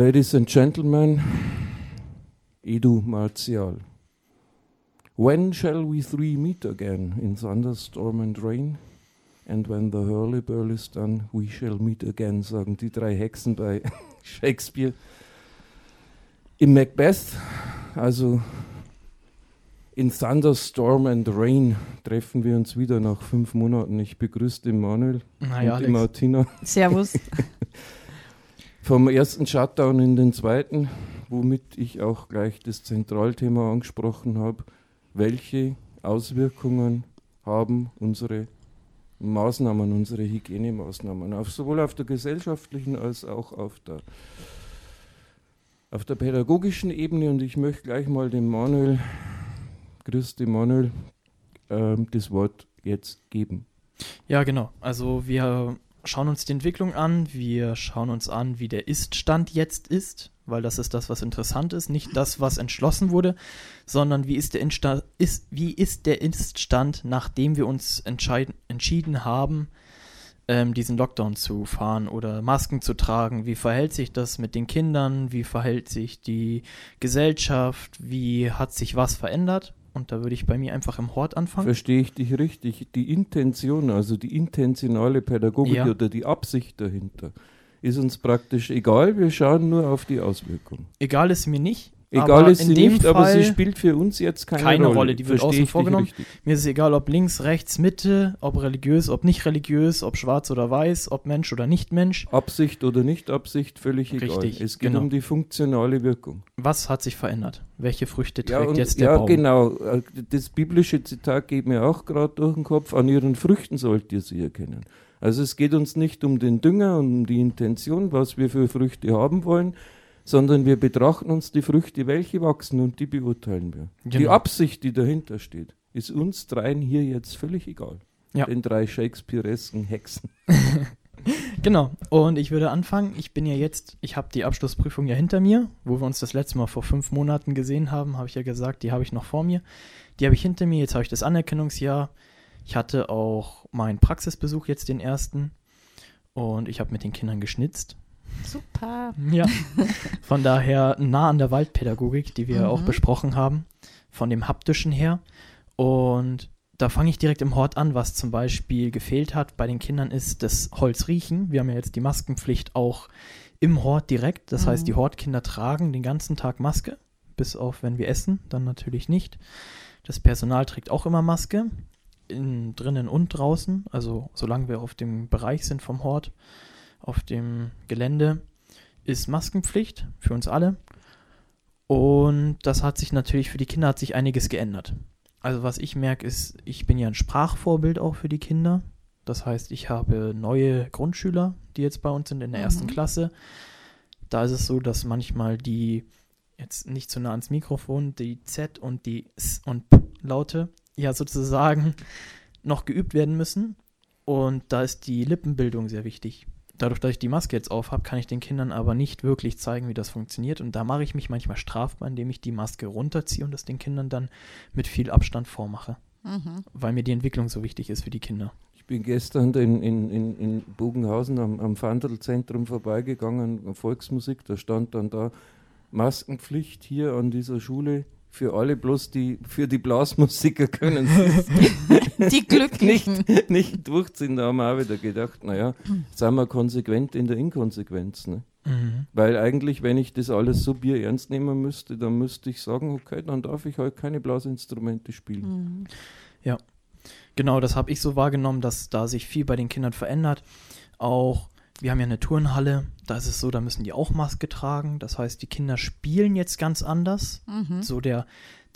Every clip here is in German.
Ladies and gentlemen, Edu Martial. When shall we three meet again in thunderstorm and rain? And when the hurly-burly is done, we shall meet again, sagen die drei Hexen bei Shakespeare. Im Macbeth, also in Thunderstorm and Rain, treffen wir uns wieder nach fünf Monaten. Ich begrüße den Manuel Naja, und die Alex. Martina. Servus. Vom ersten Shutdown in den zweiten, womit ich auch gleich das Zentralthema angesprochen habe. Welche Auswirkungen haben unsere Maßnahmen, unsere Hygienemaßnahmen, auf, sowohl auf der gesellschaftlichen als auch auf der, auf der pädagogischen Ebene? Und ich möchte gleich mal dem Manuel, dich Manuel, ähm, das Wort jetzt geben. Ja, genau. Also wir schauen uns die Entwicklung an, wir schauen uns an, wie der Ist-Stand jetzt ist, weil das ist das, was interessant ist, nicht das, was entschlossen wurde, sondern wie ist der Insta ist, wie ist der Ist-Stand, nachdem wir uns entschieden haben, ähm, diesen Lockdown zu fahren oder Masken zu tragen. Wie verhält sich das mit den Kindern? Wie verhält sich die Gesellschaft? Wie hat sich was verändert? Und da würde ich bei mir einfach im Hort anfangen. Verstehe ich dich richtig? Die Intention, also die intentionale Pädagogik Ja. oder die Absicht dahinter, ist uns praktisch egal. Wir schauen nur auf die Auswirkung. Egal ist mir nicht. Egal aber ist sie nicht, Fall, aber sie spielt für uns jetzt keine, keine Rolle. Rolle, die wird Verstehe außen ich dich vor genommen. richtig? Mir ist es egal, ob links, rechts, Mitte, ob religiös, ob nicht religiös, ob schwarz oder weiß, ob Mensch oder nicht Mensch. Absicht oder Nicht-Absicht, völlig egal. Richtig, Es geht genau. um die funktionale Wirkung. Was hat sich verändert? Welche Früchte Ja, trägt und, jetzt der ja Baum? genau. Äh, Das biblische Zitat geht mir auch gerade durch den Kopf. An ihren Früchten sollt ihr sie erkennen. Also es geht uns nicht um den Dünger und um die Intention, was wir für Früchte haben wollen, sondern wir betrachten uns die Früchte, welche wachsen und die beurteilen wir. Die Genau. Absicht, die dahinter steht, ist uns dreien hier jetzt völlig egal. Ja. Den drei Shakespearesken Hexen. Genau. Und ich würde anfangen. Ich bin ja jetzt, ich habe die Abschlussprüfung ja hinter mir, wo wir uns das letzte Mal vor fünf Monaten gesehen haben, habe ich ja gesagt, die habe ich noch vor mir. Die habe ich hinter mir. Jetzt habe ich das Anerkennungsjahr. Ich hatte auch meinen Praxisbesuch jetzt den ersten. Und ich habe mit den Kindern geschnitzt. Super. Ja. Von daher nah an der Waldpädagogik, die wir Mhm. auch besprochen haben, von dem haptischen her. Und da fange ich direkt im Hort an, was zum Beispiel gefehlt hat bei den Kindern ist das Holzriechen. Wir haben ja jetzt die Maskenpflicht auch im Hort direkt. Das heißt, Mhm. die Hortkinder tragen den ganzen Tag Maske, bis auf wenn wir essen, dann natürlich nicht. Das Personal trägt auch immer Maske, in, drinnen und draußen, also solange wir auf dem Bereich sind vom Hort, auf dem Gelände, ist Maskenpflicht für uns alle. Und das hat sich natürlich für die Kinder hat sich einiges geändert. Also was ich merke ist, ich bin ja ein Sprachvorbild auch für die Kinder. Das heißt, ich habe neue Grundschüler, die jetzt bei uns sind in der ersten Mhm. Klasse. Da ist es so, dass manchmal die, jetzt nicht zu nah ans Mikrofon, die Z und die S und P Laute ja sozusagen noch geübt werden müssen. Und da ist die Lippenbildung sehr wichtig. Dadurch, dass ich die Maske jetzt auf habe, kann ich den Kindern aber nicht wirklich zeigen, wie das funktioniert. Und da mache ich mich manchmal strafbar, indem ich die Maske runterziehe und das den Kindern dann mit viel Abstand vormache. Mhm. Weil mir die Entwicklung so wichtig ist für die Kinder. Ich bin gestern in, in, in, in Bogenhausen am, am Vandalzentrum vorbeigegangen, Volksmusik, da stand dann da Maskenpflicht hier an dieser Schule für alle, bloß die für die Blasmusiker können sie Die Glücklichen. nicht, nicht durchziehen. Da haben wir auch wieder gedacht, naja, sind wir konsequent in der Inkonsequenz. Ne? Weil eigentlich, wenn ich das alles so bier ernst nehmen müsste, dann müsste ich sagen, okay, dann darf ich halt keine Blasinstrumente spielen. Mhm. Genau, das habe ich so wahrgenommen, dass da sich viel bei den Kindern verändert. Auch, wir haben ja eine Turnhalle, da ist es so, da müssen die auch Maske tragen. Das heißt, die Kinder spielen jetzt ganz anders. Mhm. So der,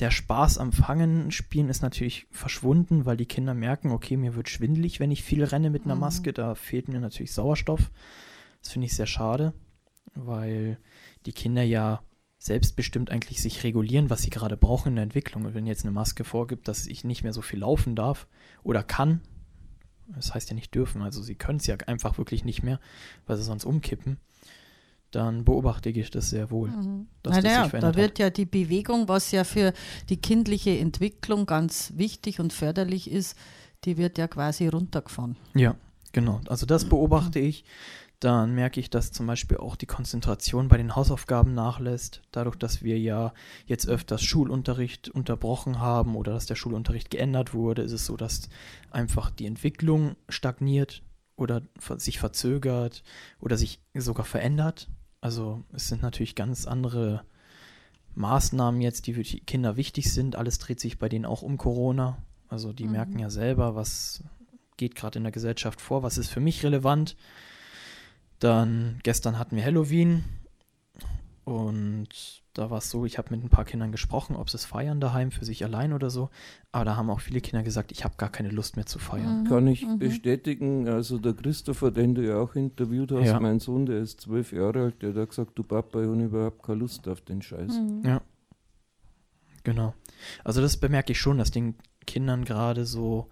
der Spaß am Fangen, Spielen ist natürlich verschwunden, weil die Kinder merken, okay, mir wird schwindelig, wenn ich viel renne mit einer Mhm. Maske. Da fehlt mir natürlich Sauerstoff. Das finde ich sehr schade, weil die Kinder ja selbstbestimmt eigentlich sich regulieren, was sie gerade brauchen in der Entwicklung. Und wenn jetzt eine Maske vorgibt, dass ich nicht mehr so viel laufen darf oder kann, das heißt ja nicht dürfen, also sie können es ja einfach wirklich nicht mehr, weil sie sonst umkippen, dann beobachte ich das sehr wohl. Mhm. dass das Naja, sich da wird ja die Bewegung, was ja für die kindliche Entwicklung ganz wichtig und förderlich ist, die wird ja quasi runtergefahren. Ja, genau. Also das beobachte ich, dann merke ich, dass zum Beispiel auch die Konzentration bei den Hausaufgaben nachlässt, dadurch, dass wir ja jetzt öfters Schulunterricht unterbrochen haben oder dass der Schulunterricht geändert wurde, ist es so, dass einfach die Entwicklung stagniert oder sich verzögert oder sich sogar verändert. Also es sind natürlich ganz andere Maßnahmen jetzt, die für die Kinder wichtig sind. Alles dreht sich bei denen auch um Corona. Also die mhm. merken ja selber, was geht gerade in der Gesellschaft vor, was ist für mich relevant dann gestern hatten wir Halloween und da war es so, ich habe mit ein paar Kindern gesprochen, ob sie es feiern daheim für sich allein oder so. Aber da haben auch viele Kinder gesagt, ich habe gar keine Lust mehr zu feiern. Mhm. Kann ich mhm. bestätigen, also der Christopher, den du ja auch interviewt hast, ja. mein Sohn, der ist zwölf Jahre alt, der hat gesagt, du Papa, ich habe überhaupt keine Lust auf den Scheiß. Mhm. Ja. Genau. Also das bemerke ich schon, dass den Kindern gerade so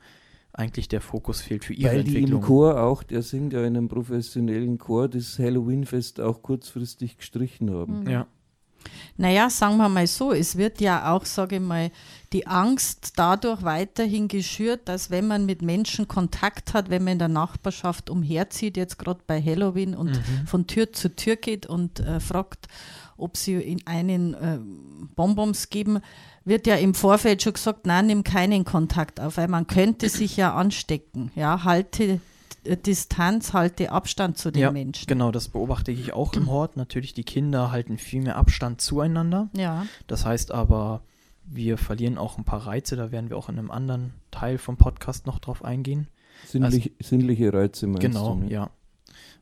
eigentlich der Fokus fehlt für ihre Weil Entwicklung. Weil die im Chor auch, der singt ja in einem professionellen Chor, das Halloween-Fest auch kurzfristig gestrichen haben. Mhm. Ja. Naja, sagen wir mal so, es wird ja auch, sage ich mal, die Angst dadurch weiterhin geschürt, dass wenn man mit Menschen Kontakt hat, wenn man in der Nachbarschaft umherzieht, jetzt gerade bei Halloween und mhm. von Tür zu Tür geht und äh, fragt, ob sie in einen äh, Bonbons geben, wird ja im Vorfeld schon gesagt, nein, nimm keinen Kontakt auf, weil man könnte sich ja anstecken. Ja, halte Distanz, halte Abstand zu den ja, Menschen. Genau, das beobachte ich auch im Hort. Natürlich, die Kinder halten viel mehr Abstand zueinander. Ja. Das heißt aber, wir verlieren auch ein paar Reize, da werden wir auch in einem anderen Teil vom Podcast noch drauf eingehen. Sinnlich, also, sinnliche Reize meinst genau, du? Genau, ja.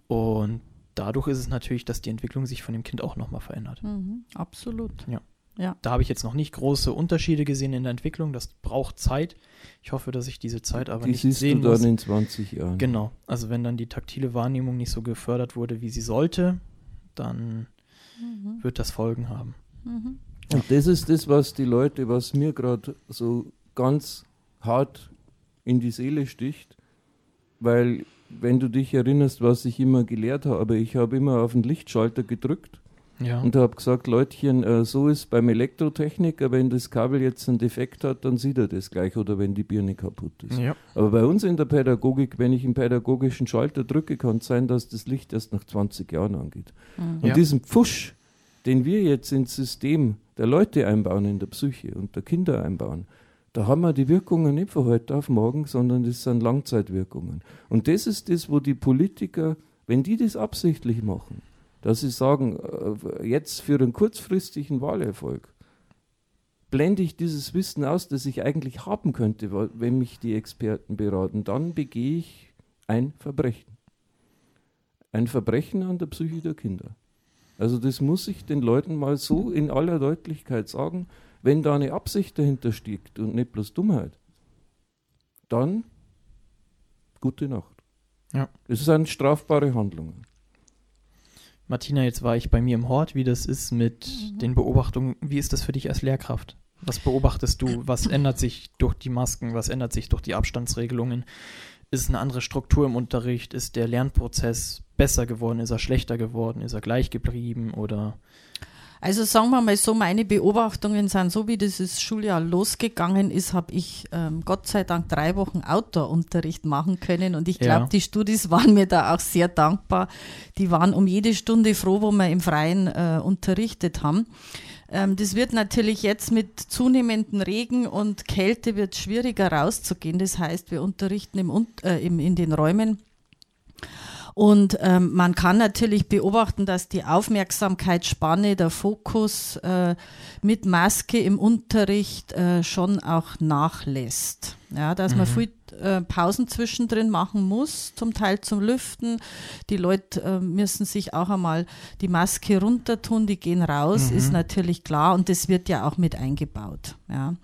Und dadurch ist es natürlich, dass die Entwicklung sich von dem Kind auch nochmal verändert. Mhm, absolut. Ja. Ja. Da habe ich jetzt noch nicht große Unterschiede gesehen in der Entwicklung. Das braucht Zeit. Ich hoffe, dass ich diese Zeit aber die nicht siehst sehen du dann muss. in 20 Jahren. Genau. Also wenn dann die taktile Wahrnehmung nicht so gefördert wurde, wie sie sollte, dann mhm. wird das Folgen haben. Mhm. Und das ist das, was die Leute, was mir gerade so ganz hart in die Seele sticht, weil wenn du dich erinnerst, was ich immer gelehrt habe, ich habe immer auf den Lichtschalter gedrückt ja. Und habe gesagt, Leutchen, äh, so ist beim Elektrotechniker, wenn das Kabel jetzt einen Defekt hat, dann sieht er das gleich oder wenn die Birne kaputt ist. Ja. Aber bei uns in der Pädagogik, wenn ich einen pädagogischen Schalter drücke, kann es sein, dass das Licht erst nach 20 Jahren angeht. Mhm. Und ja. diesen Pfusch, den wir jetzt ins System der Leute einbauen, in der Psyche und der Kinder einbauen, da haben wir die Wirkungen nicht von heute auf morgen, sondern das sind Langzeitwirkungen. Und das ist das, wo die Politiker, wenn die das absichtlich machen, dass sie sagen, äh, jetzt für einen kurzfristigen Wahlerfolg blende ich dieses Wissen aus, das ich eigentlich haben könnte, wenn mich die Experten beraten, dann begehe ich ein Verbrechen. Ein Verbrechen an der Psyche der Kinder. Also das muss ich den Leuten mal so in aller Deutlichkeit sagen, wenn da eine Absicht dahinter steckt und nicht bloß Dummheit, dann gute Nacht. Ja. Das sind strafbare Handlungen. Martina, jetzt war ich bei mir im Hort, wie das ist mit mhm. den Beobachtungen. Wie ist das für dich als Lehrkraft? Was beobachtest du? Was ändert sich durch die Masken? Was ändert sich durch die Abstandsregelungen? Ist eine andere Struktur im Unterricht? Ist der Lernprozess besser geworden? Ist er schlechter geworden? Ist er gleich geblieben? Oder also sagen wir mal so, meine Beobachtungen sind so, wie dieses Schuljahr losgegangen ist, habe ich ähm, Gott sei Dank drei Wochen Outdoor-Unterricht machen können und ich glaube, ja. die Studis waren mir da auch sehr dankbar. Die waren um jede Stunde froh, wo wir im Freien äh, unterrichtet haben. Ähm, das wird natürlich jetzt mit zunehmendem Regen und Kälte wird schwieriger rauszugehen. Das heißt, wir unterrichten im, äh, im, in den Räumen und ähm, man kann natürlich beobachten, dass die Aufmerksamkeitsspanne, der Fokus äh, mit Maske im Unterricht äh, schon auch nachlässt. Ja, dass mhm. man viel äh, Pausen zwischendrin machen muss, zum Teil zum Lüften. Die Leute äh, müssen sich auch einmal die Maske runter tun, die gehen raus, mhm. ist natürlich klar und das wird ja auch mit eingebaut. Ja.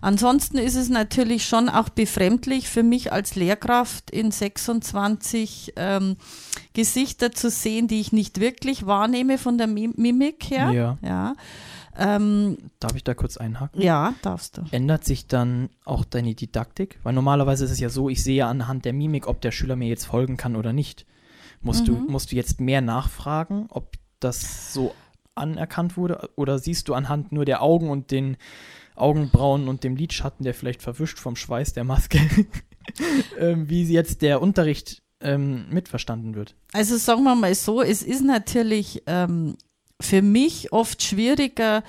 Ansonsten ist es natürlich schon auch befremdlich für mich als Lehrkraft in 26 ähm, Gesichter zu sehen, die ich nicht wirklich wahrnehme von der Mimik her. Ja. ja. Ähm, Darf ich da kurz einhaken? Ja, darfst du. Ändert sich dann auch deine Didaktik? Weil normalerweise ist es ja so, ich sehe anhand der Mimik, ob der Schüler mir jetzt folgen kann oder nicht. Musst, mhm. du, musst du jetzt mehr nachfragen, ob das so anerkannt wurde? Oder siehst du anhand nur der Augen und den Augenbrauen und dem Lidschatten, der vielleicht verwischt vom Schweiß der Maske, ähm, wie jetzt der Unterricht ähm, mitverstanden wird. Also sagen wir mal so, es ist natürlich ähm, für mich oft schwieriger,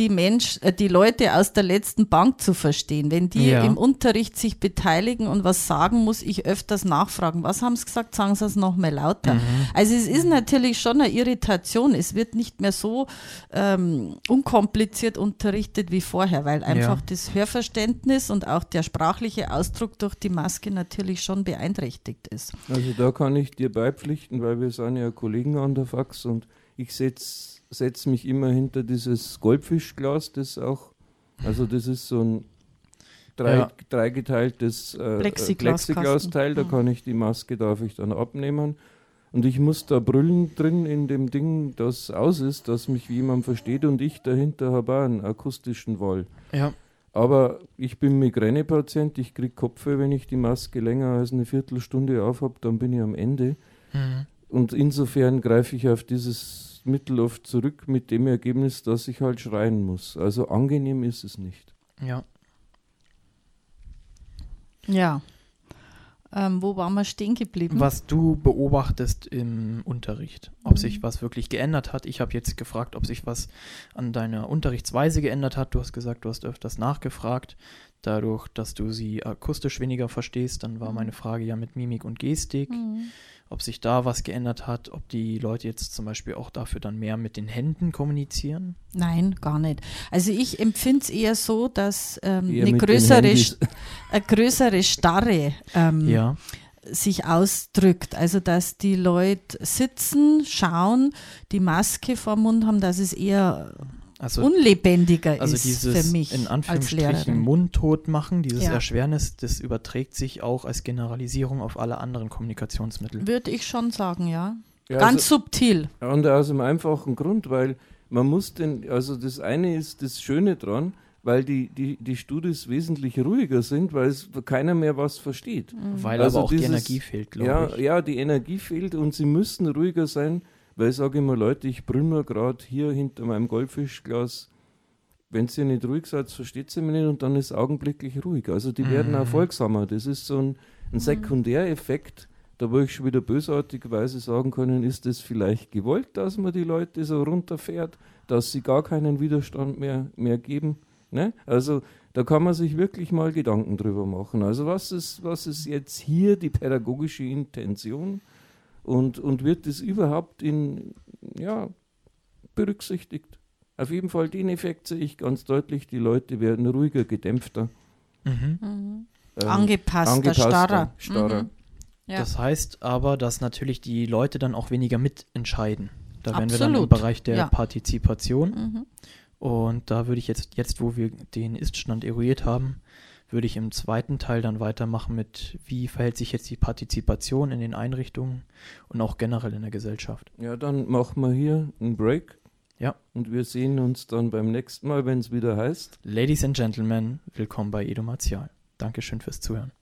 die Mensch, äh, die Leute aus der letzten Bank zu verstehen. Wenn die ja. im Unterricht sich beteiligen und was sagen, muss ich öfters nachfragen. Was haben sie gesagt? Sagen sie es nochmal lauter. Mhm. Also es ist natürlich schon eine Irritation. Es wird nicht mehr so ähm, unkompliziert unterrichtet wie vorher, weil einfach ja. das Hörverständnis und auch der sprachliche Ausdruck durch die Maske natürlich schon beeinträchtigt ist. Also da kann ich dir beipflichten, weil wir sind ja Kollegen an der Fax und ich setze setze mich immer hinter dieses Goldfischglas, das auch, also das ist so ein drei, ja. dreigeteiltes äh, Plexiglasteil, da kann ich die Maske, darf ich dann abnehmen. Und ich muss da brüllen drin in dem Ding, das aus ist, dass mich jemand versteht und ich dahinter habe auch einen akustischen Wall. Ja. Aber ich bin Migränepatient, ich kriege Kopfweh, wenn ich die Maske länger als eine Viertelstunde aufhab, dann bin ich am Ende. Mhm. Und insofern greife ich auf dieses Mittel oft zurück mit dem Ergebnis, dass ich halt schreien muss. Also angenehm ist es nicht. Ja. Ja. Ähm, wo waren wir stehen geblieben? Was du beobachtest im Unterricht, ob mhm. sich was wirklich geändert hat. Ich habe jetzt gefragt, ob sich was an deiner Unterrichtsweise geändert hat. Du hast gesagt, du hast öfters nachgefragt. Dadurch, dass du sie akustisch weniger verstehst, dann war mhm. meine Frage ja mit Mimik und Gestik. Mhm ob sich da was geändert hat, ob die Leute jetzt zum Beispiel auch dafür dann mehr mit den Händen kommunizieren? Nein, gar nicht. Also ich empfinde es eher so, dass ähm, eine, größere, eine größere Starre ähm, ja. sich ausdrückt. Also dass die Leute sitzen, schauen, die Maske vor dem Mund haben, dass es eher also, unlebendiger also ist dieses für mich in Anführungsstrichen mundtot machen, dieses ja. Erschwernis, das überträgt sich auch als Generalisierung auf alle anderen Kommunikationsmittel. Würde ich schon sagen, ja. ja Ganz also, subtil. Und aus einem einfachen Grund, weil man muss den, also das eine ist das Schöne dran, weil die, die, die Studis wesentlich ruhiger sind, weil es keiner mehr was versteht. Mhm. Weil also aber auch dieses, die Energie fehlt, glaube ja, ich. Ja, die Energie fehlt und sie müssen ruhiger sein, weil ich sage immer, Leute, ich brülle gerade hier hinter meinem Goldfischglas. Wenn ihr nicht ruhig seid, versteht sie mich nicht und dann ist augenblicklich ruhig. Also die mhm. werden erfolgsamer. Das ist so ein, ein mhm. Sekundäreffekt, da wo ich schon wieder bösartigerweise sagen können, ist es vielleicht gewollt, dass man die Leute so runterfährt, dass sie gar keinen Widerstand mehr, mehr geben. Ne? Also da kann man sich wirklich mal Gedanken drüber machen. Also was ist, was ist jetzt hier die pädagogische Intention? Und, und wird das überhaupt in, ja, berücksichtigt? Auf jeden Fall den Effekt sehe ich ganz deutlich, die Leute werden ruhiger, gedämpfter. Mhm. Mhm. Ähm, angepasster, angepasster, starrer. starrer. Mhm. Ja. Das heißt aber, dass natürlich die Leute dann auch weniger mitentscheiden. Da Absolut. wären wir dann im Bereich der ja. Partizipation. Mhm. Und da würde ich jetzt, jetzt wo wir den Iststand eruiert haben, würde ich im zweiten Teil dann weitermachen mit, wie verhält sich jetzt die Partizipation in den Einrichtungen und auch generell in der Gesellschaft. Ja, dann machen wir hier einen Break. Ja. Und wir sehen uns dann beim nächsten Mal, wenn es wieder heißt. Ladies and Gentlemen, willkommen bei Edo Martial. Dankeschön fürs Zuhören.